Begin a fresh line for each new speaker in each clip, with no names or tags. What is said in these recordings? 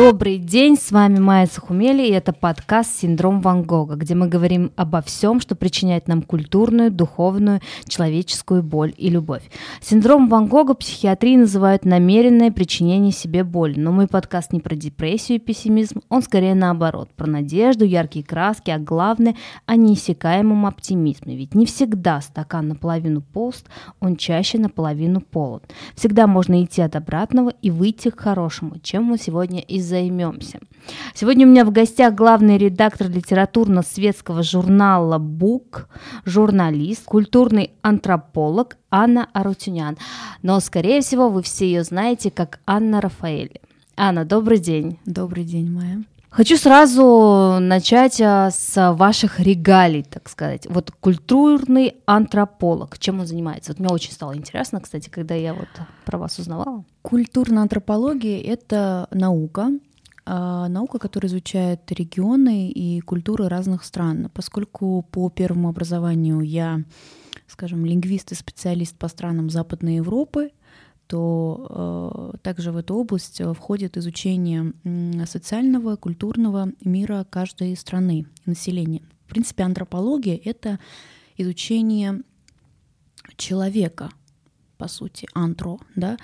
多 Добрый день, с вами Майя Сахумели, и это подкаст «Синдром Ван Гога», где мы говорим обо всем, что причиняет нам культурную, духовную, человеческую боль и любовь. Синдром Ван Гога психиатрии называют намеренное причинение себе боли, но мой подкаст не про депрессию и пессимизм, он скорее наоборот, про надежду, яркие краски, а главное – о неиссякаемом оптимизме, ведь не всегда стакан наполовину пуст, он чаще наполовину полон. Всегда можно идти от обратного и выйти к хорошему, чем мы сегодня и займемся. Сегодня у меня в гостях главный редактор литературно-светского журнала «Бук», журналист, культурный антрополог Анна Арутюнян. Но, скорее всего, вы все ее знаете как Анна Рафаэль. Анна, добрый день.
Добрый день, Майя.
Хочу сразу начать а, с ваших регалий, так сказать. Вот культурный антрополог, чем он занимается? Вот мне очень стало интересно, кстати, когда я вот про вас узнавала.
Культурная антропология — это наука, наука, которая изучает регионы и культуры разных стран. Поскольку по первому образованию я, скажем, лингвист и специалист по странам Западной Европы, то э, также в эту область э, входит изучение социального, культурного мира каждой страны и населения. В принципе, антропология — это изучение человека, по сути, антро, да,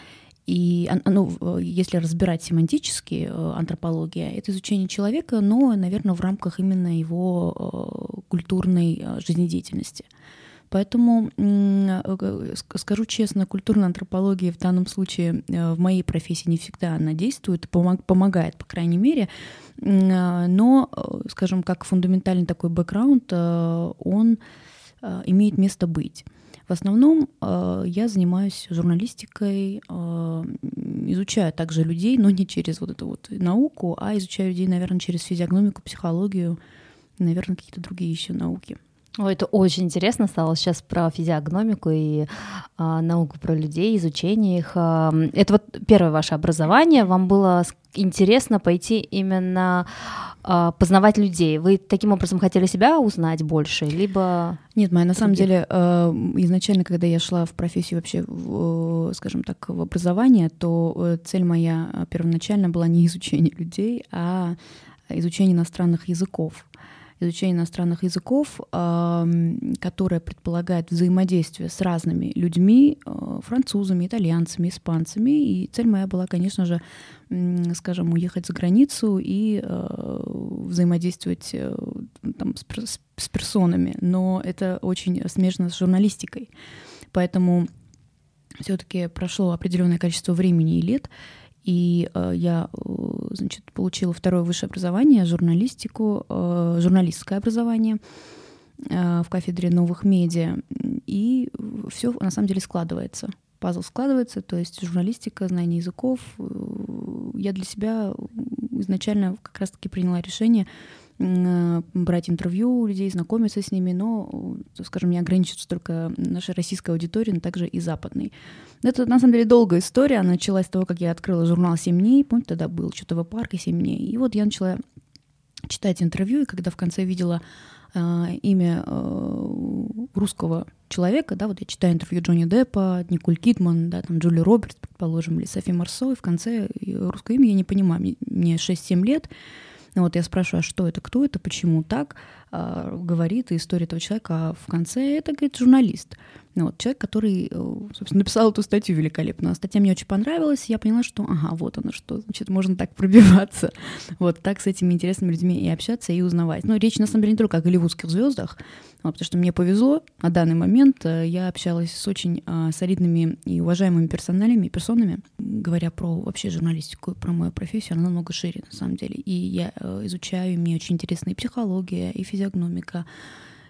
и ну, если разбирать семантически э, антропология, это изучение человека, но, наверное, в рамках именно его культурной жизнедеятельности. Поэтому, э, скажу честно, культурная антропология в данном случае э, в моей профессии не всегда она действует, помогает, по крайней мере, э, но, скажем, как фундаментальный такой бэкграунд, он имеет место быть. В основном я занимаюсь журналистикой, изучаю также людей, но не через вот эту вот науку, а изучаю людей, наверное, через физиогномику, психологию, наверное, какие-то другие еще науки.
Ой, это очень интересно стало сейчас про физиогномику и а, науку про людей, изучение их. А, это вот первое ваше образование. Вам было интересно пойти именно а, познавать людей. Вы таким образом хотели себя узнать больше, либо
нет, Майя, на самом деле а, изначально, когда я шла в профессию вообще, в, скажем так, в образование, то э, цель моя первоначально была не изучение людей, а изучение иностранных языков изучение иностранных языков, которое предполагает взаимодействие с разными людьми, э, французами, итальянцами, испанцами. И цель моя была, конечно же, скажем, уехать за границу и э, взаимодействовать э, там, с, с персонами. Но это очень смежно с журналистикой. Поэтому все-таки прошло определенное количество времени и лет, и э, я, э, значит, получила второе высшее образование, журналистику, э, журналистское образование э, в кафедре новых медиа. И все на самом деле складывается. Пазл складывается, то есть журналистика, знание языков. Э, я для себя изначально как раз-таки приняла решение Э, брать интервью у людей, знакомиться с ними, но, скажем, не ограничиваться только нашей российской аудиторией, но также и западной. Это, на самом деле, долгая история. Она началась с того, как я открыла журнал «Семь дней». Помните, тогда был что-то в парке «Семь дней». И вот я начала читать интервью, и когда в конце видела э, имя э, русского человека, да, вот я читаю интервью Джонни Деппа, Николь Кидман, да, там Джули Робертс, предположим, или Софи Марсо, и в конце русское имя я не понимаю, мне 6-7 лет, вот я спрашиваю, а что это, кто это, почему так, а, говорит история этого человека, а в конце это, говорит, журналист. Ну, вот, человек, который, э, собственно, написал эту статью великолепно. Статья мне очень понравилась, я поняла, что, ага, вот оно что, значит, можно так пробиваться. Вот так с этими интересными людьми и общаться, и узнавать. Но речь, на самом деле, не только о голливудских звездах, вот, потому что мне повезло на данный момент. Э, я общалась с очень а, солидными и уважаемыми персоналями, персонами. Говоря про вообще журналистику, про мою профессию, она намного шире, на самом деле. И я э, изучаю, мне очень интересна и психология, и физиогномика,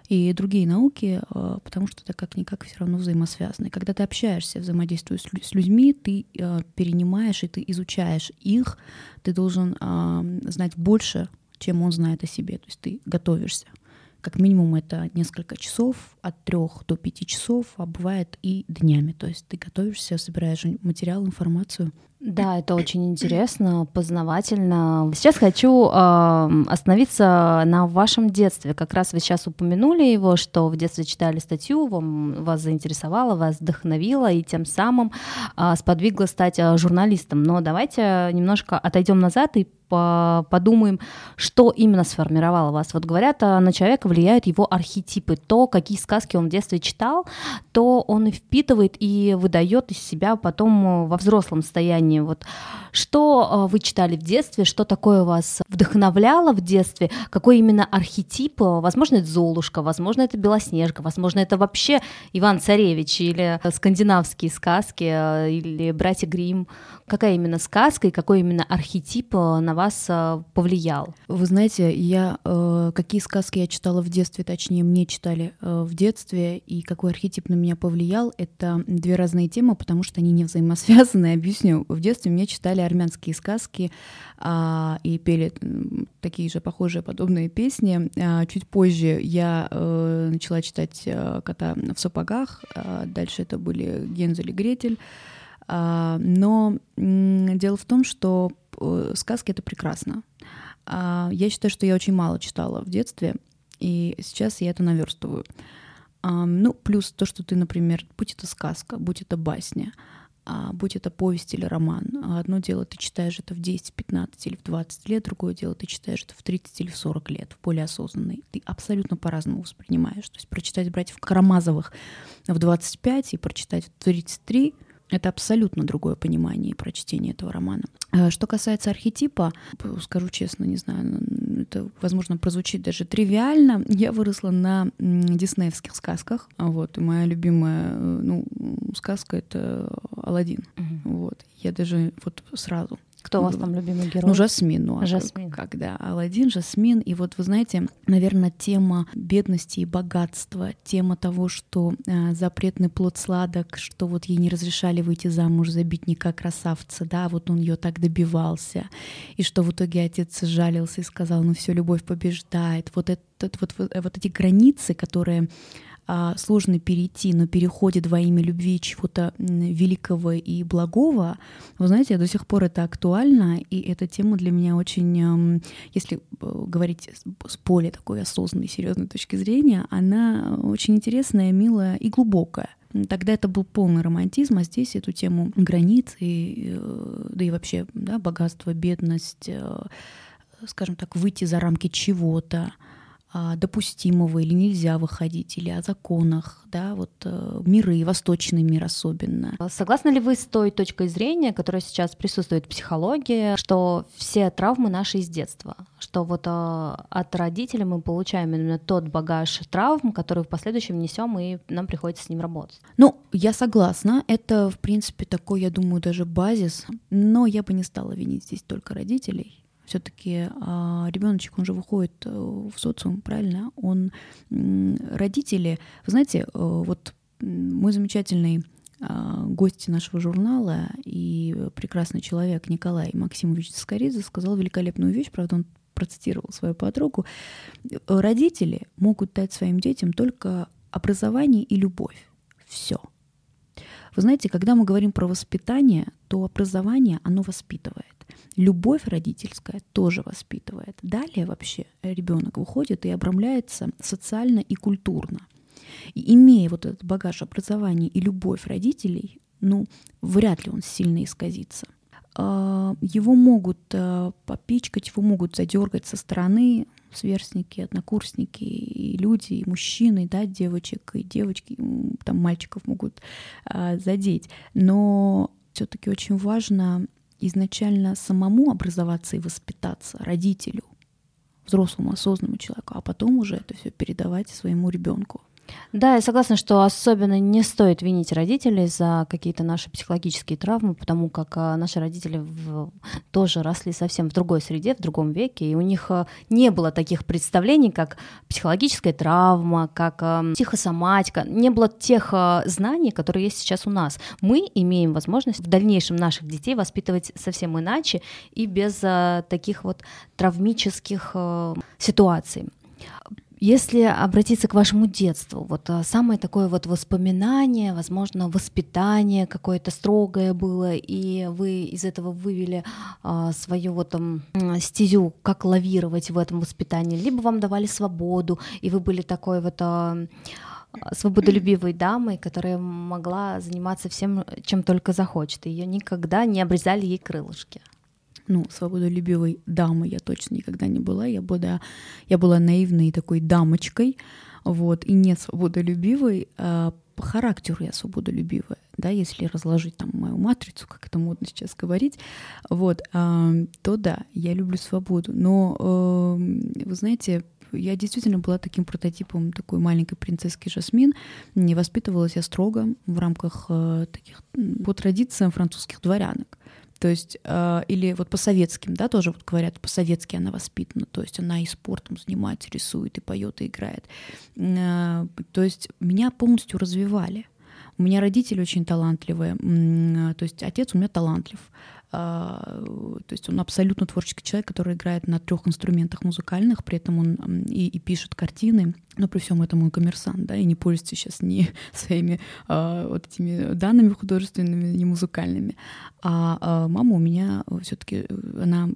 и другие науки, э, потому что это как-никак все равно взаимосвязано. И когда ты общаешься, взаимодействуешь с людьми, ты э, перенимаешь и ты изучаешь их, ты должен знать больше, чем он знает о себе. То есть ты готовишься. Как минимум это несколько часов, от трех до пяти часов, а бывает и днями. То есть ты готовишься, собираешь материал, информацию.
Да, это очень интересно, познавательно. Сейчас хочу э, остановиться на вашем детстве. Как раз вы сейчас упомянули его, что в детстве читали статью, вам, вас заинтересовало, вас вдохновило и тем самым э, сподвигло стать э, журналистом. Но давайте немножко отойдем назад и подумаем, что именно сформировало вас. Вот говорят, а, на человека влияют его архетипы, то, какие сказки он в детстве читал, то он и впитывает и выдает из себя потом э, во взрослом состоянии. Вот что э, вы читали в детстве, что такое вас вдохновляло в детстве, какой именно архетип, возможно, это Золушка, возможно, это Белоснежка, возможно, это вообще Иван Царевич или скандинавские сказки, э, или Братья Грим. Какая именно сказка и какой именно архетип на вас э, повлиял?
Вы знаете, я э, какие сказки я читала в детстве, точнее мне читали э, в детстве, и какой архетип на меня повлиял, это две разные темы, потому что они не взаимосвязаны. Объясню. В детстве мне читали армянские сказки э, и пели такие же похожие подобные песни. Э, чуть позже я э, начала читать э, «Кота в сапогах», э, дальше это были «Гензель и Гретель». А, но дело в том, что э, сказки это прекрасно. А, я считаю, что я очень мало читала в детстве, и сейчас я это наверстываю. А, ну, плюс то, что ты, например, будь это сказка, будь это басня, будь это повесть или роман. Одно дело, ты читаешь это в 10, 15 или в 20 лет, другое дело, ты читаешь это в 30 или в 40 лет, в более осознанный. Ты абсолютно по-разному воспринимаешь. То есть прочитать «Братьев Карамазовых» в 25 и прочитать в 33 — это абсолютно другое понимание и прочтение этого романа. Э, что касается архетипа, скажу честно, не знаю, это, возможно, прозвучит даже тривиально. Я выросла на диснеевских сказках. Вот, и моя любимая э, ну, сказка — это Алладин. Угу. Вот. Я даже вот сразу
кто у вас там любимый герой?
Ну, Жасмин. Ну,
а Жасмин.
Когда Алладин, Жасмин. И вот вы знаете, наверное, тема бедности и богатства, тема того, что э, запретный плод сладок, что вот ей не разрешали выйти замуж за бедняка красавца, да, вот он ее так добивался, и что в итоге отец жалился и сказал, ну все, любовь побеждает. Вот, этот, вот, вот, вот эти границы, которые а, сложно перейти, но переходит во имя любви чего-то великого и благого, вы знаете, до сих пор это актуально, и эта тема для меня очень, если э, говорить с более такой осознанной, серьезной точки зрения, она очень интересная, милая и глубокая. Тогда это был полный романтизм, а здесь эту тему границ и, э, да и вообще да, богатство, бедность, э, скажем так, выйти за рамки чего-то, а, допустимого или нельзя выходить, или о законах, да, вот э, миры, восточный мир особенно.
Согласны ли вы с той точкой зрения, которая сейчас присутствует в психологии, что все травмы наши из детства, что вот э, от родителей мы получаем именно тот багаж травм, который в последующем несем, и нам приходится с ним работать?
Ну, я согласна, это, в принципе, такой, я думаю, даже базис, но я бы не стала винить здесь только родителей все-таки а, ребеночек, он же выходит э, в социум, правильно? Он родители, вы знаете, э, вот мой замечательный а, гость нашего журнала и прекрасный человек Николай Максимович Скоридзе сказал великолепную вещь, правда, он процитировал свою подругу. Родители могут дать своим детям только образование и любовь. Все. Вы знаете, когда мы говорим про воспитание, то образование, оно воспитывает. Любовь родительская тоже воспитывает. Далее вообще ребенок выходит и обрамляется социально и культурно. И имея вот этот багаж образования и любовь родителей, ну, вряд ли он сильно исказится. А, его могут а, попичкать, его могут задергать со стороны сверстники, однокурсники, и люди, и мужчины, да, девочек, и девочки, там мальчиков могут а, задеть. Но все-таки очень важно изначально самому образоваться и воспитаться, родителю, взрослому осознанному человеку, а потом уже это все передавать своему ребенку.
Да, я согласна, что особенно не стоит винить родителей за какие-то наши психологические травмы, потому как а, наши родители в, тоже росли совсем в другой среде, в другом веке, и у них а, не было таких представлений, как психологическая травма, как а, психосоматика, не было тех знаний, которые есть сейчас у нас. Мы имеем возможность в дальнейшем наших детей воспитывать совсем иначе и без таких вот травмических ситуаций. Если обратиться к вашему детству, вот а, самое такое вот воспоминание, возможно, воспитание какое-то строгое было, и вы из этого вывели а, свою вот там стезю, как лавировать в этом воспитании, либо вам давали свободу, и вы были такой вот а, свободолюбивой дамой, которая могла заниматься всем, чем только захочет. Ее никогда не обрезали ей крылышки
ну, свободолюбивой дамой я точно никогда не была. Я была, я была наивной такой дамочкой, вот, и не свободолюбивой, а по характеру я свободолюбивая, да, если разложить там мою матрицу, как это модно сейчас говорить, вот, а, то да, я люблю свободу. Но, э, вы знаете, я действительно была таким прототипом такой маленькой принцесски Жасмин. Не воспитывалась я строго в рамках э, таких по традициям французских дворянок. То есть, э, или вот по советским, да, тоже вот говорят, по-советски она воспитана, то есть она и спортом занимается, рисует, и поет, и играет. Э, то есть меня полностью развивали. У меня родители очень талантливые, э, то есть отец у меня талантлив. А, то есть он абсолютно творческий человек, который играет на трех инструментах музыкальных, при этом он и, и пишет картины, но при всем этом он коммерсант, да, и не пользуется сейчас ни своими а, вот этими данными художественными, ни музыкальными. А, а мама у меня все-таки она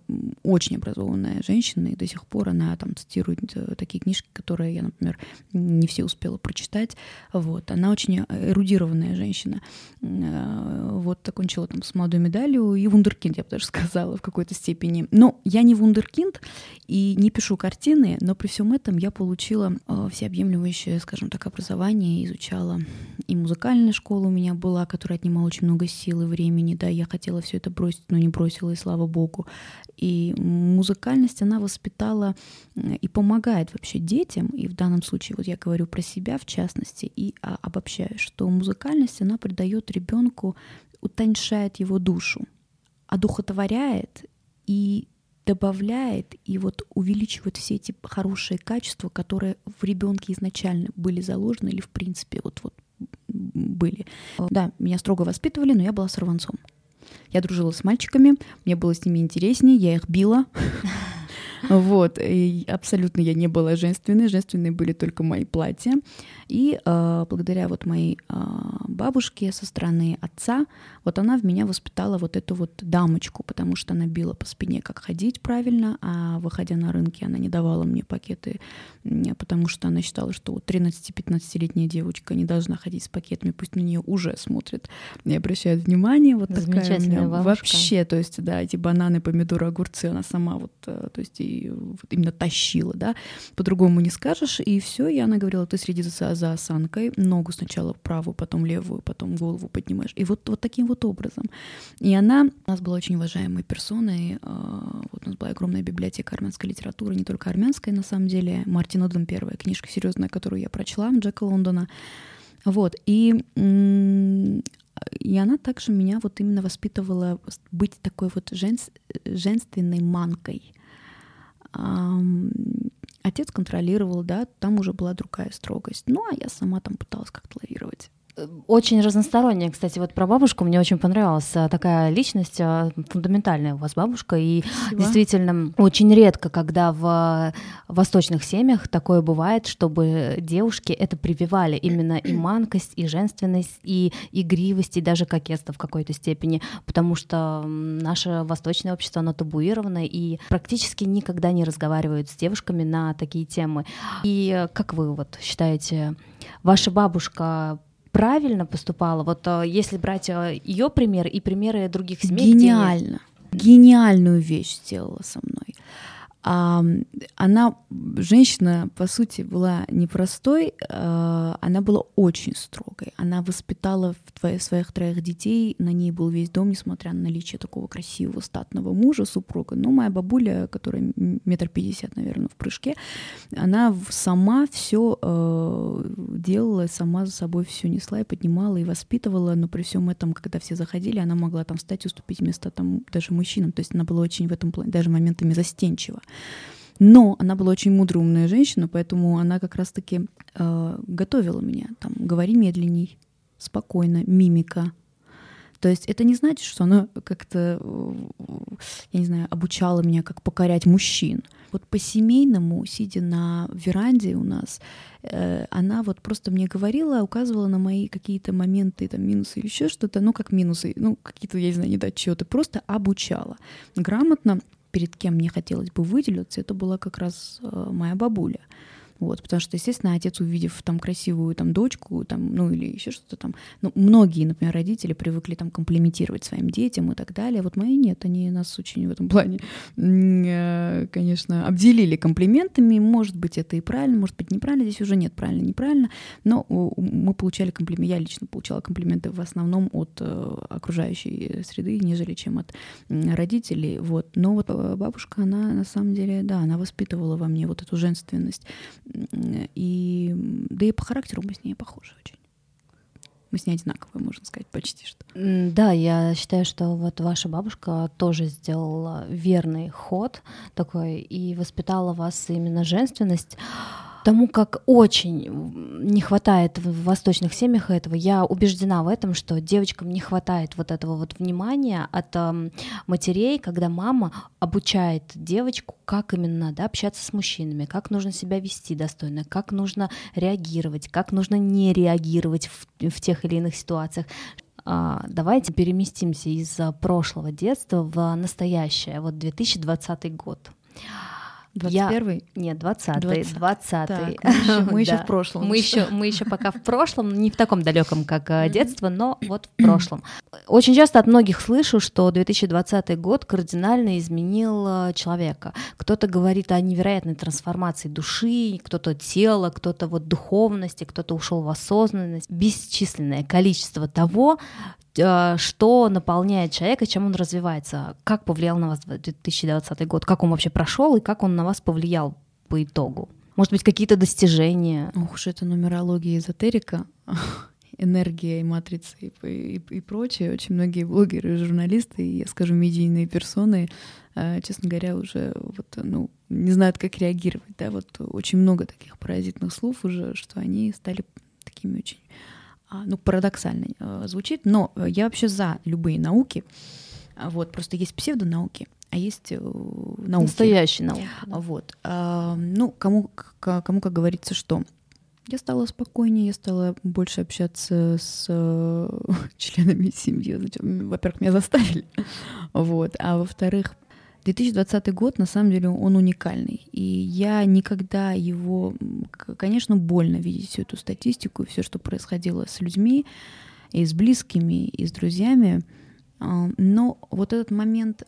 очень образованная женщина, и до сих пор она там цитирует э, такие книжки, которые я, например, не все успела прочитать. Вот, она очень эрудированная женщина. Э, вот окончила там с молодой медалью и вундеркинд, я бы даже сказала, в какой-то степени. Но я не вундеркинд и не пишу картины, но при всем этом я получила э, всеобъемлющее, скажем так, образование, изучала и музыкальная школа у меня была, которая отнимала очень много сил и времени, да, я хотела все это бросить, но не бросила, и слава богу. И музыкальность, она воспитала и помогает вообще детям, и в данном случае вот я говорю про себя в частности, и а, обобщаю, что музыкальность, она придает ребенку, утоньшает его душу, одухотворяет и добавляет и вот увеличивает все эти хорошие качества, которые в ребенке изначально были заложены или в принципе вот вот были. Да, меня строго воспитывали, но я была сорванцом. Я дружила с мальчиками, мне было с ними интереснее, я их била. Вот, и абсолютно я не была женственной, женственные были только мои платья. И э, благодаря вот моей э, бабушке со стороны отца, вот она в меня воспитала вот эту вот дамочку, потому что она била по спине, как ходить правильно, а выходя на рынки, она не давала мне пакеты, потому что она считала, что 13-15-летняя девочка не должна ходить с пакетами, пусть на нее уже смотрят и обращают внимание. Вот такая у меня бабушка. вообще, то есть, да, эти бананы, помидоры, огурцы, она сама вот, э, то есть, и вот именно тащила, да, по-другому не скажешь, и все, и она говорила, ты следи за, за осанкой, ногу сначала правую, потом левую, потом голову поднимаешь, и вот, вот таким вот образом. И она у нас была очень уважаемой персоной. А, вот у нас была огромная библиотека армянской литературы, не только армянской, на самом деле. Мартин Оден первая книжка серьезная, которую я прочла, Джека Лондона. Вот. И и она также меня вот именно воспитывала быть такой вот женс, женственной манкой. Отец контролировал, да, там уже была другая строгость. Ну, а я сама там пыталась как-то лавировать
очень разносторонняя, кстати, вот про бабушку мне очень понравилась а, такая личность, а, фундаментальная у вас бабушка, и Спасибо. действительно очень редко, когда в восточных семьях такое бывает, чтобы девушки это прививали, именно и манкость, и женственность, и игривость, и даже кокетство в какой-то степени, потому что наше восточное общество, оно табуировано, и практически никогда не разговаривают с девушками на такие темы. И как вы вот считаете, ваша бабушка правильно поступала? Вот э, если брать э, ее пример и примеры других семей.
Гениально. Где... Гениальную вещь сделала со мной. Она, женщина, по сути, была непростой, а, она была очень строгой. Она воспитала в своих троих детей, на ней был весь дом, несмотря на наличие такого красивого статного мужа, супруга. Но моя бабуля, которая метр пятьдесят, наверное, в прыжке, она сама все э, делала, сама за собой все несла и поднимала и воспитывала, но при всем этом, когда все заходили, она могла там встать, уступить место там даже мужчинам. То есть она была очень в этом плане, даже моментами застенчива. Но она была очень мудрая, умная женщина, поэтому она как раз-таки э, готовила меня. Там, говори медленней, спокойно, мимика. То есть это не значит, что она как-то, я не знаю, обучала меня, как покорять мужчин. Вот по-семейному, сидя на веранде у нас, э, она вот просто мне говорила, указывала на мои какие-то моменты, там, минусы или еще что-то, ну, как минусы, ну, какие-то, я не знаю, недочеты, просто обучала. Грамотно, перед кем мне хотелось бы выделиться, это была как раз э, моя бабуля. Вот, потому что, естественно, отец, увидев там красивую там дочку, там, ну или еще что-то там, ну, многие, например, родители привыкли там комплиментировать своим детям и так далее. Вот мои нет, они нас очень в этом плане, э, конечно, обделили комплиментами. Может быть, это и правильно, может быть, неправильно. Здесь уже нет правильно, неправильно. Но мы получали комплименты, я лично получала комплименты в основном от э, окружающей среды, нежели чем от родителей. Вот. Но вот э, бабушка, она на самом деле, да, она воспитывала во мне вот эту женственность и, да и по характеру мы с ней похожи очень. Мы с ней одинаковые, можно сказать, почти что.
Да, я считаю, что вот ваша бабушка тоже сделала верный ход такой и воспитала вас именно женственность тому, как очень не хватает в восточных семьях этого. Я убеждена в этом, что девочкам не хватает вот этого вот внимания от э, матерей, когда мама обучает девочку, как именно надо общаться с мужчинами, как нужно себя вести достойно, как нужно реагировать, как нужно не реагировать в, в тех или иных ситуациях. А, давайте переместимся из прошлого детства в настоящее, вот 2020 год.
21
я... Нет, 20 20 20
так, Мы еще, мы еще в прошлом.
Мы еще, мы еще пока в прошлом, не в таком далеком, как э, детство, но вот в прошлом. Очень часто от многих слышу, что 2020 год кардинально изменил э, человека. Кто-то говорит о невероятной трансформации души, кто-то тела, кто-то вот духовности, кто-то ушел в осознанность. Бесчисленное количество того, что наполняет человека, чем он развивается. Как повлиял на вас 2020 год? Как он вообще прошел и как он на вас повлиял по итогу? Может быть, какие-то достижения?
Ох уж это нумерология эзотерика, энергия и матрица и, и, и прочее. Очень многие блогеры, журналисты и, я скажу, медийные персоны, э, честно говоря, уже вот, ну, не знают, как реагировать. Да? Вот очень много таких паразитных слов уже, что они стали такими очень ну, парадоксально э, звучит, но э, я вообще за любые науки. А, вот, просто есть псевдонауки, а есть э, науки.
Настоящие науки.
Да. Вот. А, ну, кому, кому, как говорится, что я стала спокойнее, я стала больше общаться с членами семьи. Во-первых, меня заставили. Вот. А во-вторых, 2020 год, на самом деле, он уникальный. И я никогда его... Конечно, больно видеть всю эту статистику и все, что происходило с людьми, и с близкими, и с друзьями. А, но вот этот момент...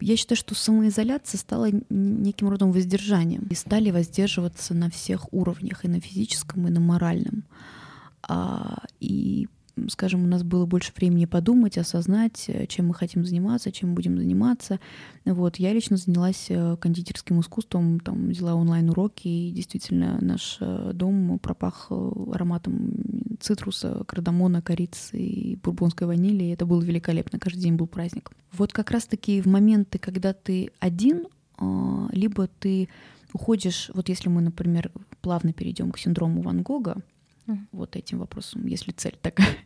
Я считаю, что самоизоляция стала неким родом воздержанием. И стали воздерживаться на всех уровнях, и на физическом, и на моральном. А, и скажем, у нас было больше времени подумать, осознать, э, чем мы хотим заниматься, чем будем заниматься. Вот. Я лично занялась э, кондитерским искусством, там, взяла онлайн-уроки, и действительно наш э, дом пропах ароматом цитруса, кардамона, корицы и бурбонской ванили, и это было великолепно, каждый день был праздник. Вот как раз-таки в моменты, когда ты один, а, либо ты уходишь, вот если мы, например, плавно перейдем к синдрому Ван Гога, uh-huh. вот этим вопросом, если цель такая. Uh-huh.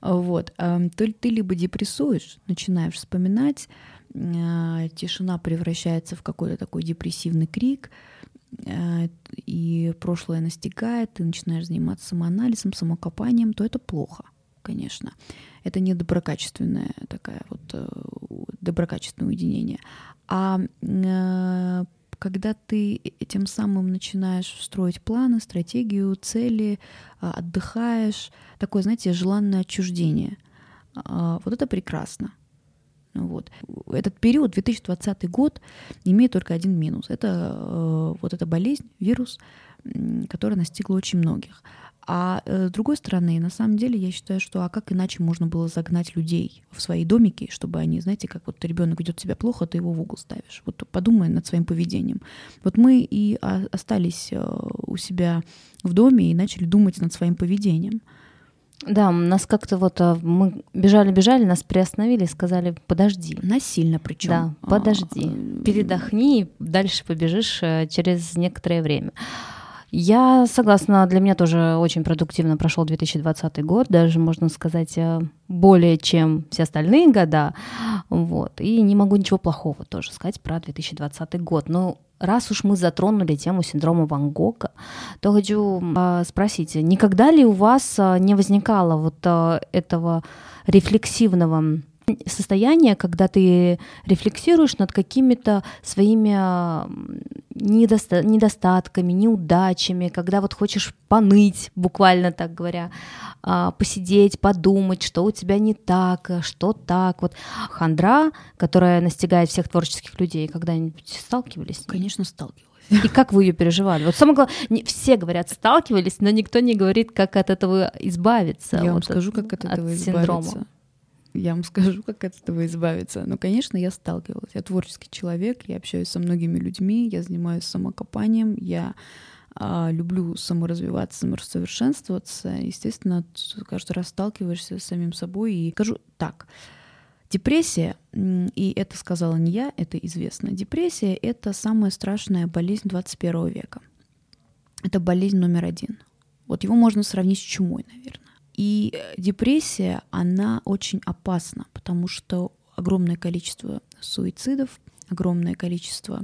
Вот. То ты либо депрессуешь, начинаешь вспоминать, а, тишина превращается в какой-то такой депрессивный крик, а, и прошлое настигает, ты начинаешь заниматься самоанализом, самокопанием, то это плохо, конечно. Это не доброкачественное такая вот э, доброкачественное уединение. А э, когда ты тем самым начинаешь строить планы, стратегию, цели, а, отдыхаешь, такое, знаете, желанное отчуждение. А, вот это прекрасно. Вот. Этот период, 2020 год, имеет только один минус. Это э, вот эта болезнь, вирус, которая настигла очень многих. А э, с другой стороны, на самом деле, я считаю, что а как иначе можно было загнать людей в свои домики, чтобы они, знаете, как вот ребенок ведет себя плохо, ты его в угол ставишь. Вот подумай над своим поведением. Вот мы и остались э, у себя в доме и начали думать над своим поведением.
Да, нас как-то вот э, мы бежали-бежали, нас приостановили и сказали, подожди.
Насильно причем.
Да, подожди, а, передохни, дальше побежишь через некоторое время. Я согласна, для меня тоже очень продуктивно прошел 2020 год, даже можно сказать э, более чем все остальные года, вот, и не могу ничего плохого тоже сказать про 2020 год, но раз уж мы затронули тему синдрома Ван Гога, то хочу э, спросить, никогда ли у вас э, не возникало вот э, этого рефлексивного состояние, когда ты рефлексируешь над какими-то своими недоста- недостатками, неудачами, когда вот хочешь поныть, буквально так говоря, а, посидеть, подумать, что у тебя не так, что так. Вот хандра, которая настигает всех творческих людей, когда-нибудь сталкивались?
Конечно, сталкивалась.
И как вы ее переживали? Вот самое главное, все говорят, сталкивались, но никто не говорит, как от этого избавиться.
Я
вот
вам скажу, как от этого от избавиться. Синдрома я вам скажу, как от этого избавиться. Но, конечно, я сталкивалась. Я творческий человек, я общаюсь со многими людьми, я занимаюсь самокопанием, я а, люблю саморазвиваться, самосовершенствоваться. Естественно, каждый раз сталкиваешься с самим собой. И скажу так, депрессия, и это сказала не я, это известно, депрессия — это самая страшная болезнь 21 века. Это болезнь номер один. Вот его можно сравнить с чумой, наверное. И э, депрессия, она очень опасна, потому что огромное количество суицидов, огромное количество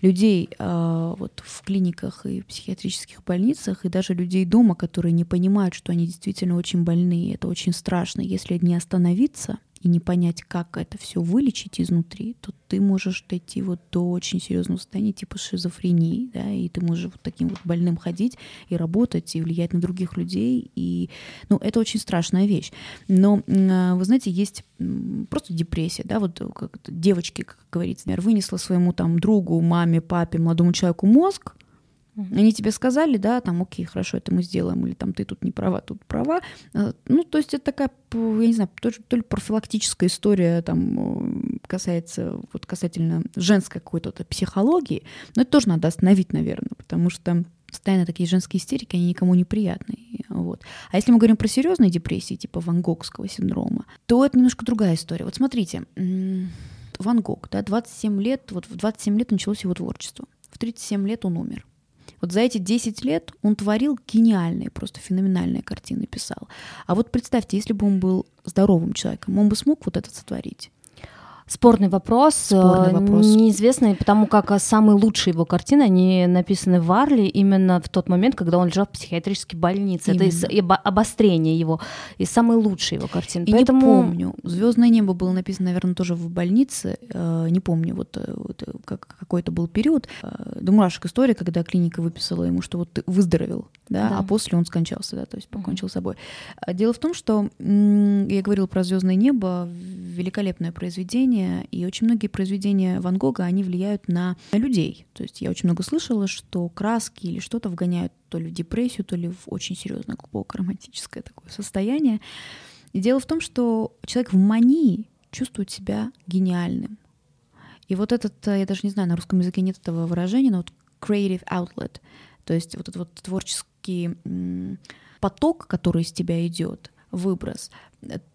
людей э, вот в клиниках и психиатрических больницах, и даже людей дома, которые не понимают, что они действительно очень больны, это очень страшно. Если не остановиться, и не понять, как это все вылечить изнутри, то ты можешь дойти вот до очень серьезного состояния типа шизофрении, да, и ты можешь вот таким вот больным ходить и работать, и влиять на других людей, и, ну, это очень страшная вещь. Но, а, вы знаете, есть просто депрессия, да, вот как девочки, как говорится, например, вынесла своему там другу, маме, папе, молодому человеку мозг, они тебе сказали, да, там, окей, хорошо, это мы сделаем, или там ты тут не права, тут права. А, ну, то есть это такая, я не знаю, то, то ли профилактическая история там касается, вот касательно женской какой-то психологии, но это тоже надо остановить, наверное, потому что постоянно такие женские истерики, они никому не приятны. Вот. А если мы говорим про серьезные депрессии, типа Ван Гогского синдрома, то это немножко другая история. Вот смотрите, Ван Гог, да, 27 лет, вот в 27 лет началось его творчество. В 37 лет он умер. Вот за эти 10 лет он творил гениальные, просто феноменальные картины писал. А вот представьте, если бы он был здоровым человеком, он бы смог вот это сотворить?
Спорный вопрос, Спорный э, вопрос. неизвестный, потому как э, самые лучшие его картины, они написаны в Арли именно в тот момент, когда он лежал в психиатрической больнице. Именно. Это из, обострение его, и самые лучшие его картины.
И Поэтому... не помню. Звездное небо было написано, наверное, тоже в больнице. Э, не помню, вот, вот как, какой это был период. До мурашек история, когда клиника выписала ему, что вот ты выздоровел, да, да. а после он скончался, да, то есть покончил mm-hmm. с собой. Дело в том, что я говорила про звездное небо, великолепное произведение и очень многие произведения Ван Гога, они влияют на людей. То есть я очень много слышала, что краски или что-то вгоняют то ли в депрессию, то ли в очень серьезное глубокое романтическое такое состояние. И дело в том, что человек в мании чувствует себя гениальным. И вот этот, я даже не знаю, на русском языке нет этого выражения, но вот creative outlet, то есть вот этот вот творческий поток, который из тебя идет, выброс,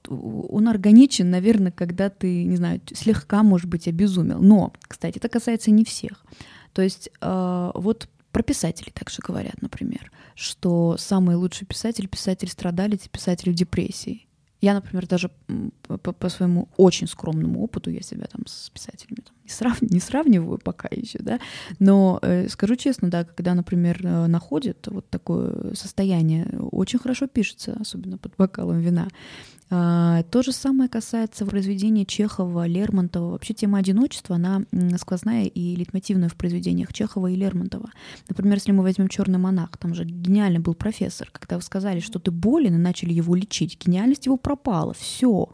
он органичен, наверное, когда ты, не знаю, слегка, может быть, обезумел. Но, кстати, это касается не всех. То есть э, вот про писателей также говорят, например, что самый лучший писатель — писатель-страдалец и писатель в депрессии. Я, например, даже по, по своему очень скромному опыту, я себя там с писателями там, не, срав... не сравниваю пока еще, да, но э, скажу честно, да, когда, например, э, находит вот такое состояние, очень хорошо пишется, особенно под бокалом вина. А, то же самое касается произведения Чехова, Лермонтова. Вообще тема одиночества, она сквозная и лейтмотивная в произведениях Чехова и Лермонтова. Например, если мы возьмем «Черный монах», там же гениальный был профессор. Когда вы сказали, что ты болен, и начали его лечить, гениальность его пропала, все.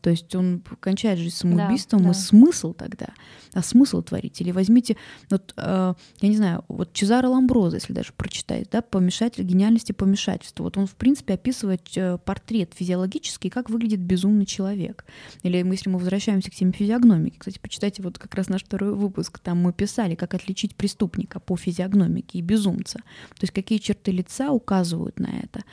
То есть он кончает жизнь самоубийством, да, да. и смысл тогда, а смысл творить. Или возьмите, вот, э, я не знаю, вот Чезаро Ламброза, если даже прочитать, да, помешатель гениальности помешательства. Вот он, в принципе, описывает э, портрет физиологический, как выглядит безумный человек. Или если мы возвращаемся к теме физиогномики, кстати, почитайте вот как раз наш второй выпуск, там мы писали, как отличить преступника по физиогномике и безумца. То есть какие черты лица указывают на это.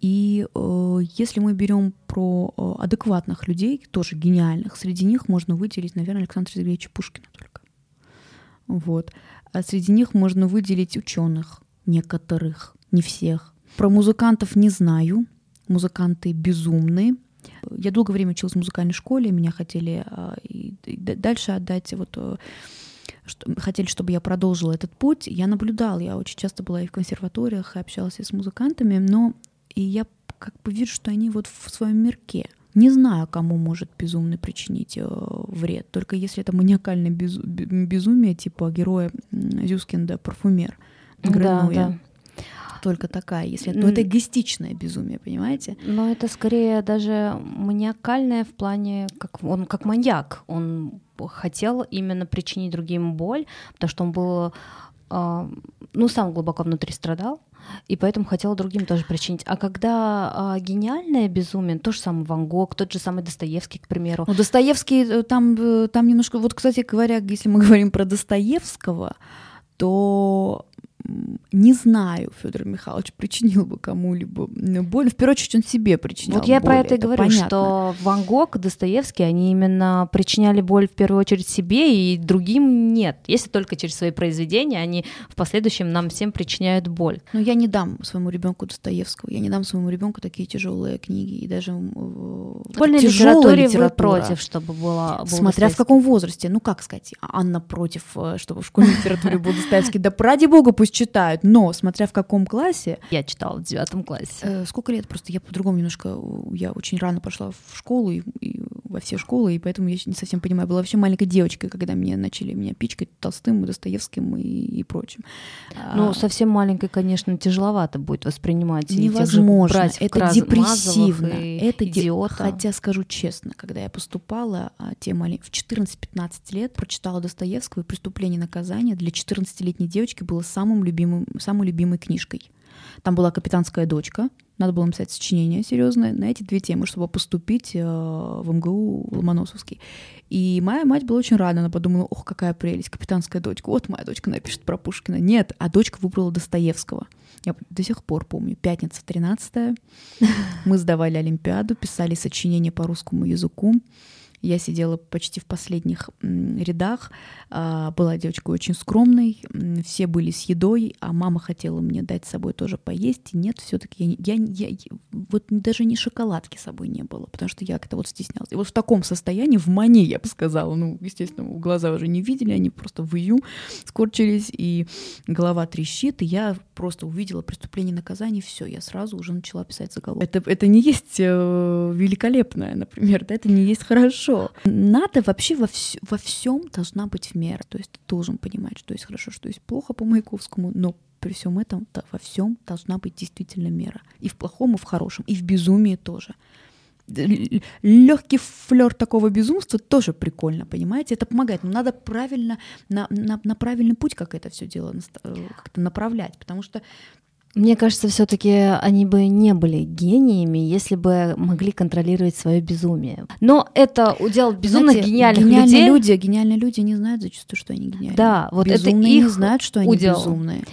И э, если мы берем про э, адекватных людей, тоже гениальных, среди них можно выделить, наверное, Александра Сергеевича Пушкина только. Вот. А среди них можно выделить ученых, некоторых, не всех. Про музыкантов не знаю. Музыканты безумные. Я долгое время училась в музыкальной школе, меня хотели а, и, и дальше отдать вот э, хотели, чтобы я продолжила этот путь. Я наблюдала, я очень часто была и в консерваториях, и общалась и с музыкантами, но и я как бы вижу, что они вот в своем мирке. Не знаю, кому может безумный причинить э, вред, только если это маниакальное безу- безумие, типа героя Зюскинда «Парфюмер».
Да, да.
Только такая, если ну, это эгоистичное безумие, понимаете?
Но это скорее даже маниакальное в плане, как он как маньяк, он хотел именно причинить другим боль, потому что он был, э, ну сам глубоко внутри страдал, и поэтому хотела другим тоже причинить. А когда а, гениальное безумие, то же самое Ван Гог, тот же самый Достоевский, к примеру.
Ну, Достоевский э, там, э, там немножко... Вот, кстати говоря, если мы говорим про Достоевского, то не знаю, Федор Михайлович причинил бы кому-либо боль. В первую очередь он себе причинял
Вот я
боль,
про это и говорю,
понятно.
что Ван Гог, Достоевский, они именно причиняли боль в первую очередь себе, и другим нет. Если только через свои произведения, они в последующем нам всем причиняют боль.
Но я не дам своему ребенку Достоевского, я не дам своему ребенку такие тяжелые книги и даже в
школьной литературе вы против, чтобы была.
Смотря в каком возрасте. Ну как сказать, Анна против, э, чтобы в школьной литературе был Достоевский. Да ради бога пусть читают, но смотря в каком классе.
Я читала в девятом классе.
Э, сколько лет? Просто я по-другому немножко, я очень рано пошла в школу и, и во все школы, и поэтому я не совсем понимаю. Была вообще маленькой девочкой, когда мне начали меня пичкать Толстым, Достоевским и, и прочим.
Ну, а... совсем маленькой, конечно, тяжеловато будет воспринимать.
Невозможно. Это Краз... депрессивно. Это
идиота.
Хотя скажу честно, когда я поступала, а, те малень... в 14-15 лет прочитала Достоевского и «Преступление и наказание» для 14-летней девочки было самым любимым, самой любимой книжкой. Там была «Капитанская дочка», надо было написать сочинение серьезное на эти две темы, чтобы поступить э, в МГУ Ломоносовский. И моя мать была очень рада, она подумала, ох, какая прелесть, капитанская дочка, вот моя дочка напишет про Пушкина. Нет, а дочка выбрала Достоевского. Я до сих пор помню, пятница 13 мы сдавали Олимпиаду, писали сочинение по русскому языку. Я сидела почти в последних рядах. А, была девочка очень скромной, все были с едой, а мама хотела мне дать с собой тоже поесть. И нет, все-таки я, я, я вот даже ни шоколадки с собой не было, потому что я как-то вот стеснялась. И вот в таком состоянии, в мане, я бы сказала, ну, естественно, глаза уже не видели, они просто в ию скорчились, и голова трещит, и я просто увидела преступление и наказание, все, я сразу уже начала писать заголовок. Это, это не есть э, великолепное, например, да, это не есть хорошо. Надо вообще во, вс- во всем должна быть мера. То есть ты должен понимать, что есть хорошо, что есть плохо по Маяковскому, но при всем этом во всем должна быть действительно мера. И в плохом, и в хорошем, и в безумии тоже. Легкий флер такого безумства тоже прикольно, понимаете? Это помогает. Но надо правильно на, на, на правильный путь как это все дело э, как-то направлять, потому что
мне кажется, все-таки они бы не были гениями, если бы могли контролировать свое безумие. Но это удел безумно Знаете, гениальных
гениальные
людей.
люди, гениальные люди не знают зачастую, что они гениальные.
Да, вот
безумные
это их
не знают, что они
удел.
безумные.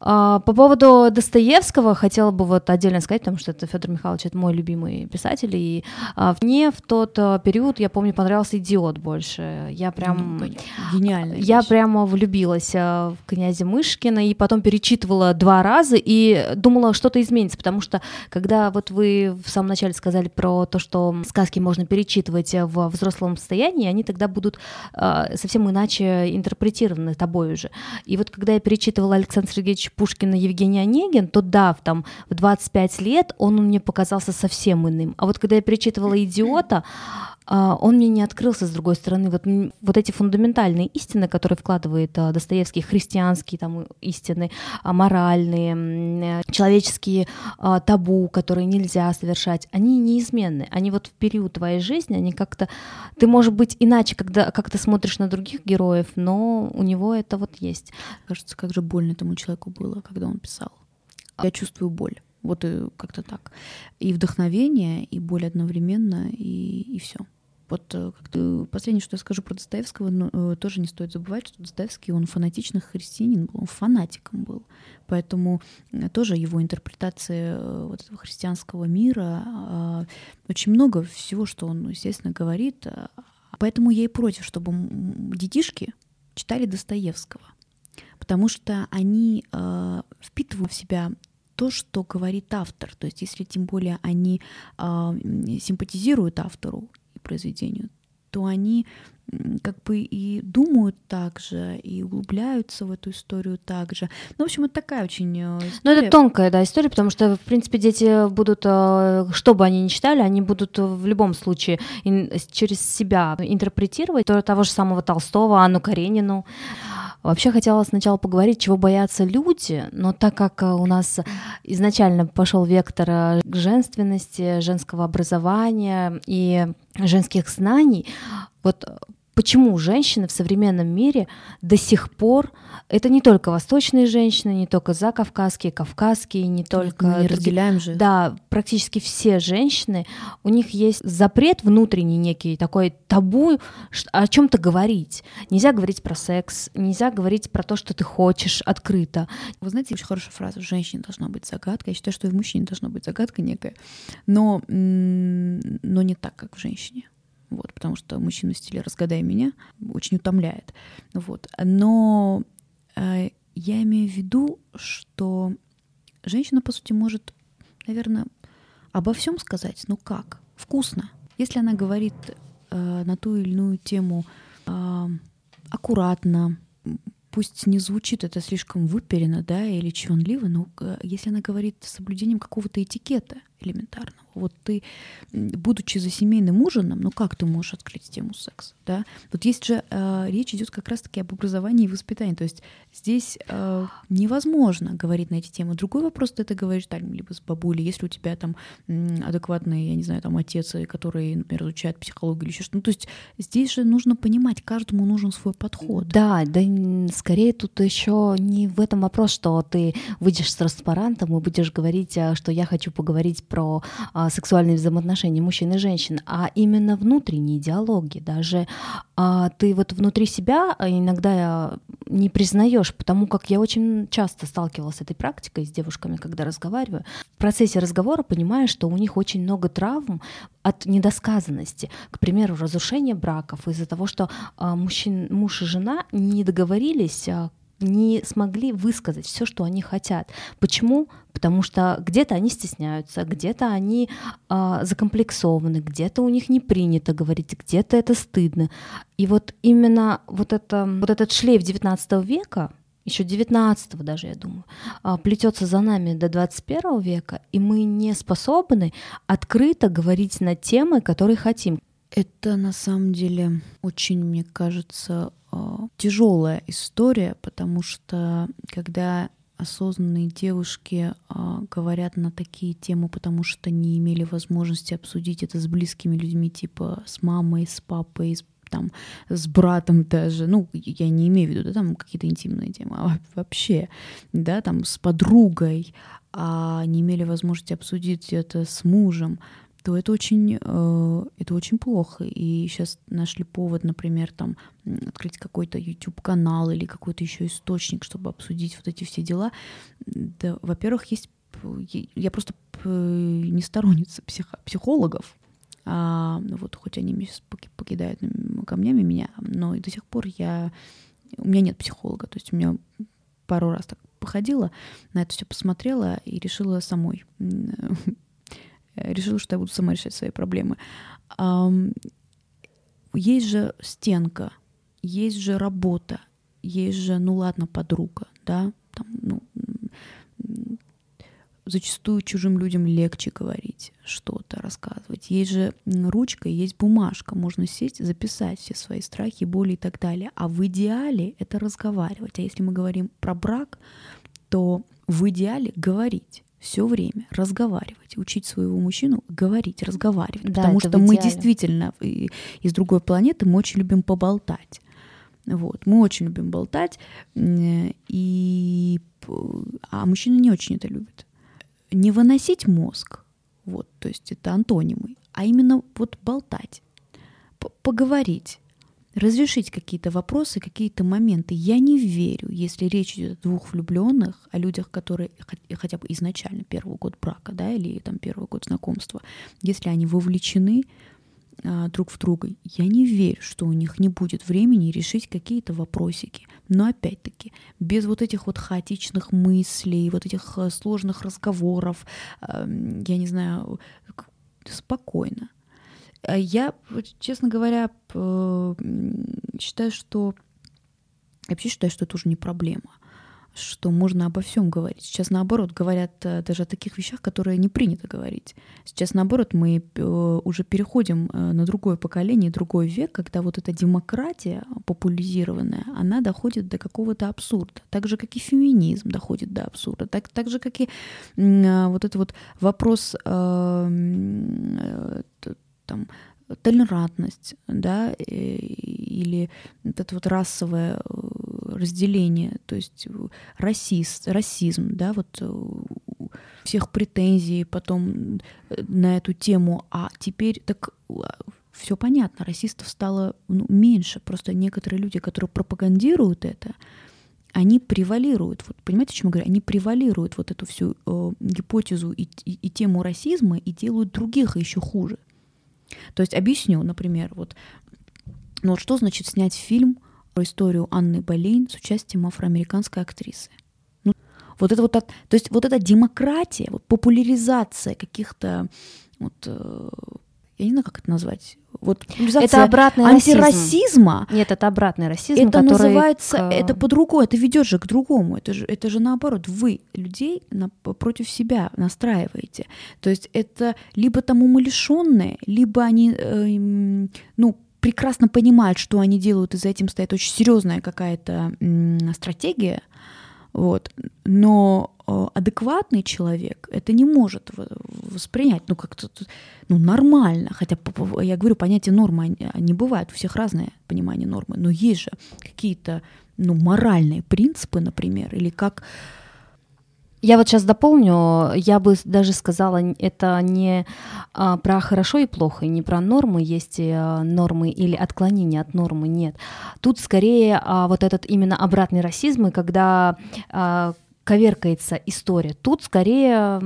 А, по поводу Достоевского хотела бы вот отдельно сказать, потому что это Федор Михайлович, это мой любимый писатель, и а, мне в тот а, период, я помню, понравился «Идиот» больше. Я прям...
Ну, гениально.
Я вещь. прямо влюбилась в князя Мышкина, и потом перечитывала два раза, и думала, что-то изменится, потому что когда вот вы в самом начале сказали про то, что сказки можно перечитывать в взрослом состоянии, они тогда будут совсем иначе интерпретированы тобой уже. И вот когда я перечитывала Александра Сергеевича Пушкина Евгений Онегин, то да, там, в 25 лет он мне показался совсем иным. А вот когда я перечитывала «Идиота», он мне не открылся с другой стороны. Вот, вот эти фундаментальные истины, которые вкладывает а, Достоевский, христианские там истины, а, моральные, человеческие табу, которые нельзя совершать, они неизменны. Они вот в период твоей жизни, они как-то... Ты, может быть, иначе, когда как ты смотришь на других героев, но у него это вот есть.
Кажется, как же больно этому человеку было, когда он писал. Я чувствую боль. Вот и как-то так. И вдохновение, и боль одновременно, и, и все. Вот э, как последнее, что я скажу про Достоевского, но, э, тоже не стоит забывать, что Достоевский, он фанатичный христианин был, он фанатиком был. Поэтому э, тоже его интерпретация вот этого христианского мира, а, очень много всего, что он, естественно, говорит. Поэтому я и против, чтобы детишки читали Достоевского потому что они э, впитывают в себя то, что говорит автор. То есть, если тем более они э, симпатизируют автору произведению, то они как бы и думают так же, и углубляются в эту историю так же. Ну, в общем, это такая очень история.
Ну, это тонкая, да, история, потому что, в принципе, дети будут, э, что бы они ни читали, они будут в любом случае через себя интерпретировать то, того же самого Толстого, Анну Каренину. Вообще хотела сначала поговорить, чего боятся люди, но так как э, у нас изначально пошел вектор э, женственности, женского образования и женских знаний, вот почему женщины в современном мире до сих пор, это не только восточные женщины, не только закавказские, кавказские, не только...
Мы не разделяем же.
Да, практически все женщины, у них есть запрет внутренний некий, такой табу о чем то говорить. Нельзя говорить про секс, нельзя говорить про то, что ты хочешь открыто.
Вы знаете, очень хорошая фраза, в женщине должна быть загадка. Я считаю, что и в мужчине должна быть загадка некая, но, но не так, как в женщине вот, потому что мужчина в стиле «разгадай меня» очень утомляет. Вот. Но э, я имею в виду, что женщина, по сути, может, наверное, обо всем сказать, ну как, вкусно. Если она говорит э, на ту или иную тему э, аккуратно, пусть не звучит это слишком выперено, да, или чванливо, но э, если она говорит с соблюдением какого-то этикета элементарного, вот ты, будучи за семейным ужином, ну как ты можешь открыть тему секса, да? Вот есть же э, речь идет как раз-таки об образовании и воспитании, то есть здесь э, невозможно говорить на эти темы. Другой вопрос, ты это говоришь там либо с бабулей, если у тебя там адекватный, я не знаю, там отец, который, например, изучает психологию или еще что-то. Ну, то есть здесь же нужно понимать, каждому нужен свой подход.
Да, да, скорее тут еще не в этом вопрос, что ты выйдешь с транспарантом и будешь говорить, э, что я хочу поговорить про а, сексуальные взаимоотношения мужчин и женщин, а именно внутренние диалоги. Даже а, ты вот внутри себя иногда не признаешь, потому как я очень часто сталкивалась с этой практикой с девушками, когда разговариваю. В процессе разговора понимаю, что у них очень много травм от недосказанности. К примеру, разрушение браков из-за того, что а, мужчин, муж и жена не договорились, а, не смогли высказать все, что они хотят. Почему? Потому что где-то они стесняются, где-то они э, закомплексованы, где-то у них не принято говорить, где-то это стыдно. И вот именно вот, это, вот этот шлейф XIX века, еще 19 даже, я думаю, а, плетется за нами до 21 века, и мы не способны открыто говорить на темы, которые хотим.
Это на самом деле очень, мне кажется, тяжелая история, потому что когда осознанные девушки а, говорят на такие темы, потому что не имели возможности обсудить это с близкими людьми, типа с мамой, с папой, с там с братом даже, ну, я не имею в виду, да, там какие-то интимные темы, а вообще, да, там с подругой, а не имели возможности обсудить это с мужем, то это очень, э, это очень плохо. И сейчас нашли повод, например, там открыть какой-то YouTube-канал или какой-то еще источник, чтобы обсудить вот эти все дела. Да, во-первых, есть я просто не сторонница псих, психологов, а, вот хоть они сейчас покидают камнями меня, но и до сих пор я у меня нет психолога, то есть у меня пару раз так походила, на это все посмотрела и решила самой решила, что я буду сама решать свои проблемы. Есть же стенка, есть же работа, есть же, ну ладно, подруга, да, там, ну, зачастую чужим людям легче говорить что-то, рассказывать. Есть же ручка, есть бумажка, можно сесть, записать все свои страхи, боли и так далее. А в идеале это разговаривать. А если мы говорим про брак, то в идеале говорить все время разговаривать, учить своего мужчину говорить, разговаривать, да, потому что мы действительно из другой планеты мы очень любим поболтать. Вот, мы очень любим болтать, и а мужчины не очень это любят. Не выносить мозг, вот, то есть это антонимы, а именно вот болтать, поговорить, разрешить какие-то вопросы, какие-то моменты. Я не верю, если речь идет о двух влюбленных, о людях, которые хотя бы изначально первый год брака, да, или там первый год знакомства, если они вовлечены, а, друг в друга. Я не верю, что у них не будет времени решить какие-то вопросики. Но опять-таки, без вот этих вот хаотичных мыслей, вот этих э, сложных разговоров, я не знаю, спокойно. А я, честно говоря, считаю, что я вообще считаю, что это уже не проблема что можно обо всем говорить. Сейчас наоборот говорят э, даже о таких вещах, которые не принято говорить. Сейчас наоборот мы э, уже переходим э, на другое поколение, другой век, когда вот эта демократия популяризированная, она доходит до какого-то абсурда. Так же, как и феминизм доходит до абсурда. Так, так же, как и вот этот вот вопрос там, толерантность, да, или это вот расовое э, разделение, то есть э, расист, расизм, да, вот э, всех претензий потом на эту тему, а теперь так все понятно, расистов стало ну, меньше, просто некоторые люди, которые пропагандируют это, они превалируют, вот понимаете, о чем я говорю? Они превалируют вот эту всю э, гипотезу и, и, и тему расизма и делают других еще хуже. То есть объясню, например, вот, ну вот что значит снять фильм про историю Анны Болейн с участием афроамериканской актрисы? Ну, вот это вот, то есть вот эта демократия, вот популяризация каких-то вот, э, я не знаю, как это назвать. Вот
это обратный
антирасизма.
Расизм. Нет, это обратный расизм.
Это называется, к... это по-другому, это ведет же к другому. Это же, это же наоборот, вы людей на, против себя настраиваете. То есть это либо там умалишенные, либо они, э, ну, прекрасно понимают, что они делают, и за этим стоит очень серьезная какая-то стратегия. Вот. Но э, адекватный человек это не может воспринять, ну как-то ну, нормально. Хотя я говорю, понятие нормы не бывает, у всех разное понимание нормы, но есть же какие-то ну, моральные принципы, например, или как
я вот сейчас дополню, я бы даже сказала, это не а, про хорошо и плохо, не про нормы, есть а, нормы или отклонения от нормы, нет. Тут скорее а, вот этот именно обратный расизм, и когда а, коверкается история. Тут скорее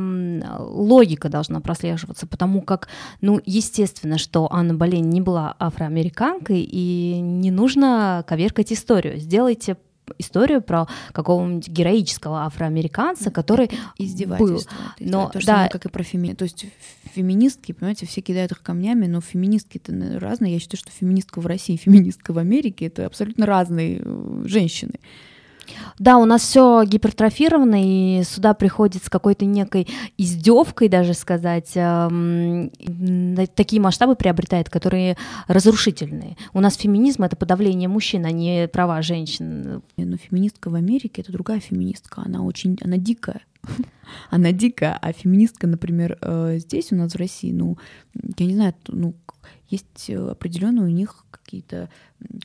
логика должна прослеживаться, потому как, ну, естественно, что Анна Болейн не была афроамериканкой, и не нужно коверкать историю. Сделайте историю про какого-нибудь героического афроамериканца, который
издевательство.
Был. Но,
то же да, самое, как и про феми... То есть феминистки, понимаете, все кидают их камнями, но феминистки-то разные. Я считаю, что феминистка в России и феминистка в Америке — это абсолютно разные э, женщины.
Да, у нас все гипертрофировано, и сюда приходит с какой-то некой издевкой, даже сказать, эм, такие масштабы приобретает, которые разрушительные. У нас феминизм это подавление мужчин, а не права женщин.
Но феминистка в Америке это другая феминистка, она очень, она дикая. Она дикая, а феминистка, например, э, здесь у нас в России, ну, я не знаю, ну, есть э, определенные у них какие-то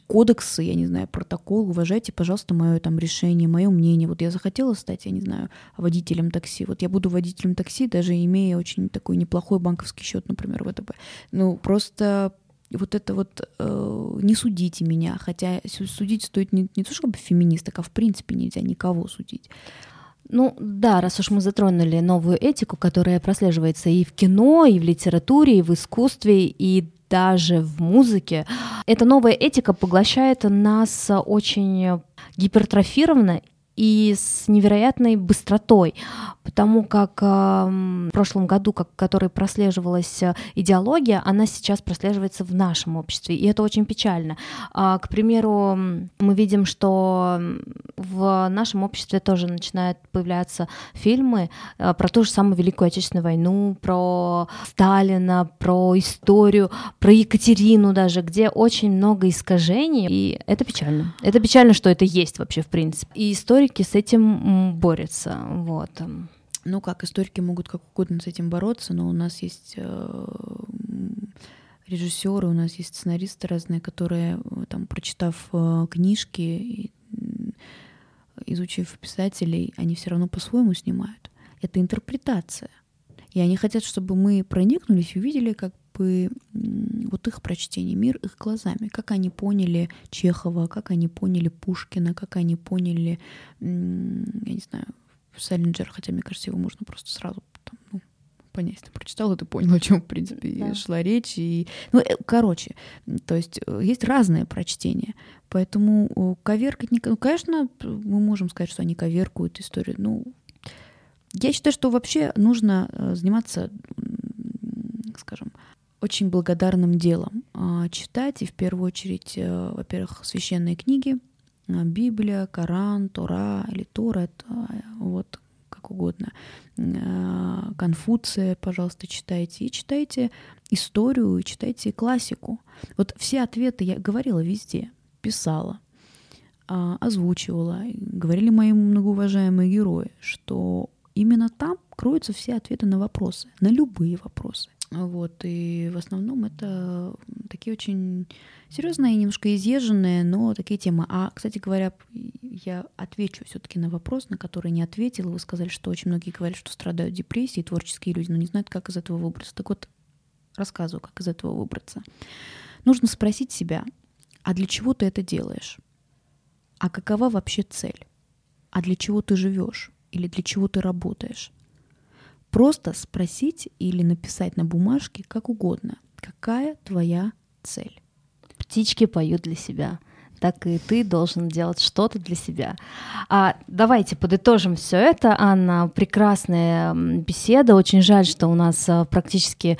кодексы, я не знаю, протокол, уважайте, пожалуйста, мое там решение, мое мнение. Вот я захотела стать, я не знаю, водителем такси. Вот я буду водителем такси, даже имея очень такой неплохой банковский счет, например, ВТБ. Ну, просто вот это вот э, не судите меня, хотя судить стоит не, не то, чтобы феминисток, а в принципе нельзя никого судить.
Ну да, раз уж мы затронули новую этику, которая прослеживается и в кино, и в литературе, и в искусстве, и даже в музыке. Эта новая этика поглощает нас очень гипертрофированно и с невероятной быстротой, потому как в прошлом году, как, который прослеживалась э, идеология, она сейчас прослеживается в нашем обществе, и это очень печально. А, к примеру, мы видим, что в нашем обществе тоже начинают появляться фильмы э, про ту же самую Великую Отечественную войну, про Сталина, про историю, про Екатерину даже, где очень много искажений, и это печально. Это печально, что это есть вообще в принципе. И истории историки с этим борются. Вот.
Ну как, историки могут как угодно с этим бороться, но у нас есть э, режиссеры, у нас есть сценаристы разные, которые, там, прочитав э, книжки, изучив писателей, они все равно по-своему снимают. Это интерпретация. И они хотят, чтобы мы проникнулись и увидели как бы вот их прочтение, мир их глазами, как они поняли Чехова, как они поняли Пушкина, как они поняли, я не знаю, Селлинджер, хотя, мне кажется, его можно просто сразу там, ну, понять. Ты прочитал, и ты понял, о чем, в принципе, да. шла речь. И... Ну, э, короче, то есть э, есть разные прочтения. Поэтому коверкать... Не... Ну, конечно, мы можем сказать, что они коверкуют историю. Ну, я считаю, что вообще нужно э, заниматься, скажем, очень благодарным делом. А, читать и в первую очередь, во-первых, священные книги, Библия, Коран, Тора или Тора, это вот как угодно. Э, Конфуция, пожалуйста, читайте. И читайте историю, и читайте классику. Вот все ответы я говорила везде, писала, а, озвучивала. Говорили мои многоуважаемые герои, что именно там кроются все ответы на вопросы, на любые вопросы. Вот, и в основном это такие очень серьезные, немножко изъезженные, но такие темы. А, кстати говоря, я отвечу все-таки на вопрос, на который не ответила. Вы сказали, что очень многие говорят, что страдают депрессией, творческие люди, но не знают, как из этого выбраться. Так вот, рассказываю, как из этого выбраться. Нужно спросить себя, а для чего ты это делаешь? А какова вообще цель? А для чего ты живешь? Или для чего ты работаешь? Просто спросить или написать на бумажке, как угодно, какая твоя цель.
Птички поют для себя так и ты должен делать что-то для себя. А, давайте подытожим все это. Анна, прекрасная беседа. Очень жаль, что у нас а, практически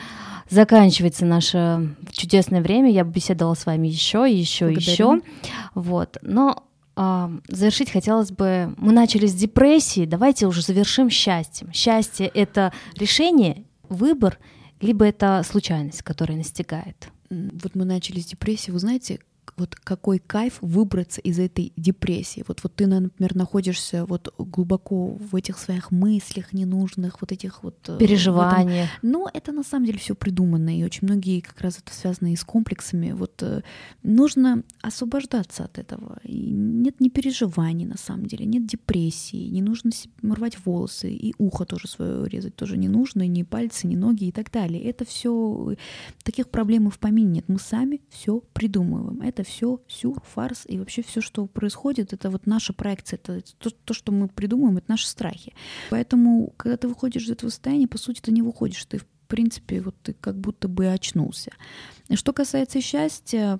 заканчивается наше чудесное время. Я бы беседовала с вами еще, еще, еще. Вот. Но завершить хотелось бы, мы начали с депрессии, давайте уже завершим счастьем. Счастье — это решение, выбор, либо это случайность, которая настигает.
Вот мы начали с депрессии, вы знаете, вот какой кайф выбраться из этой депрессии. Вот, вот ты, например, находишься вот глубоко в этих своих мыслях ненужных, вот этих вот...
Э, Переживаниях.
Но это на самом деле все придумано, и очень многие как раз это связано и с комплексами. Вот э, нужно освобождаться от этого. И нет ни переживаний на самом деле, нет депрессии, не нужно рвать волосы, и ухо тоже свое резать тоже не нужно, ни пальцы, ни ноги и так далее. Это все таких проблем и в помине нет. Мы сами все придумываем. Это все сюр, фарс, и вообще все, что происходит, это вот наша проекция, это то, то, что мы придумываем, это наши страхи. Поэтому, когда ты выходишь из этого состояния, по сути, ты не выходишь, ты, в принципе, вот ты как будто бы очнулся. Что касается счастья,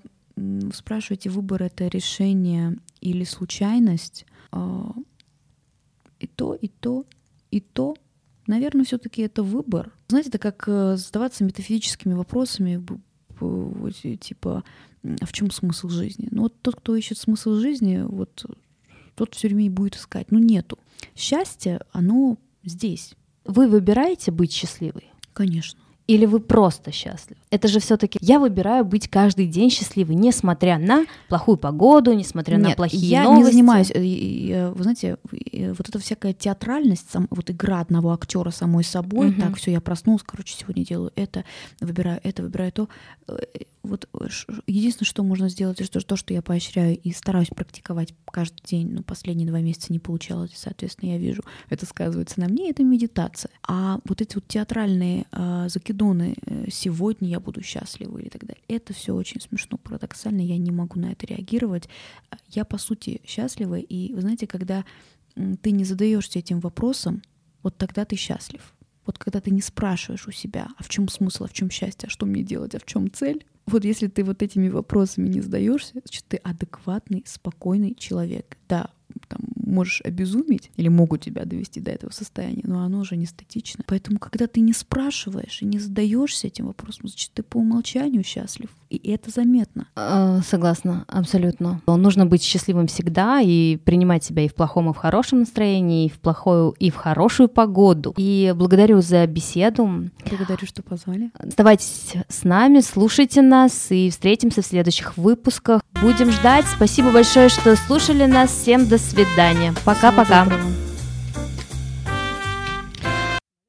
спрашиваете, выбор — это решение или случайность? А, и то, и то, и то Наверное, все-таки это выбор. Знаете, это как э, задаваться метафизическими вопросами, типа, в чем смысл жизни? Ну вот тот, кто ищет смысл жизни, вот тот все время и будет искать. Ну нету. Счастье, оно здесь.
Вы выбираете быть счастливой?
Конечно
или вы просто счастливы? Это же все-таки я выбираю быть каждый день счастливой, несмотря на плохую погоду, несмотря
Нет,
на плохие
я
новости.
Я не занимаюсь, э, вы знаете, э, вот эта всякая театральность, вот игра одного актера самой собой, угу. так все, я проснулась, короче, сегодня делаю это, выбираю это, выбираю то. Э, вот единственное, что можно сделать, это то, что я поощряю и стараюсь практиковать каждый день, ну, последние два месяца не получалось, соответственно, я вижу, это сказывается на мне, это медитация. А вот эти вот театральные э, закидоны э, «сегодня я буду счастлива» или так далее, это все очень смешно, парадоксально, я не могу на это реагировать. Я, по сути, счастлива, и, вы знаете, когда ты не задаешься этим вопросом, вот тогда ты счастлив. Вот когда ты не спрашиваешь у себя, а в чем смысл, а в чем счастье, а что мне делать, а в чем цель, вот если ты вот этими вопросами не задаешься, значит, ты адекватный, спокойный человек. Да, там, можешь обезуметь или могут тебя довести до этого состояния, но оно уже не статично. Поэтому, когда ты не спрашиваешь и не задаешься этим вопросом, значит, ты по умолчанию счастлив. И это заметно.
А, согласна, абсолютно. Нужно быть счастливым всегда и принимать себя и в плохом, и в хорошем настроении, и в плохую, и в хорошую погоду. И благодарю за беседу.
Благодарю, что позвали.
Оставайтесь с нами, слушайте нас и встретимся в следующих выпусках. Будем ждать. Спасибо большое, что слушали нас. Всем до свидания. Пока-пока.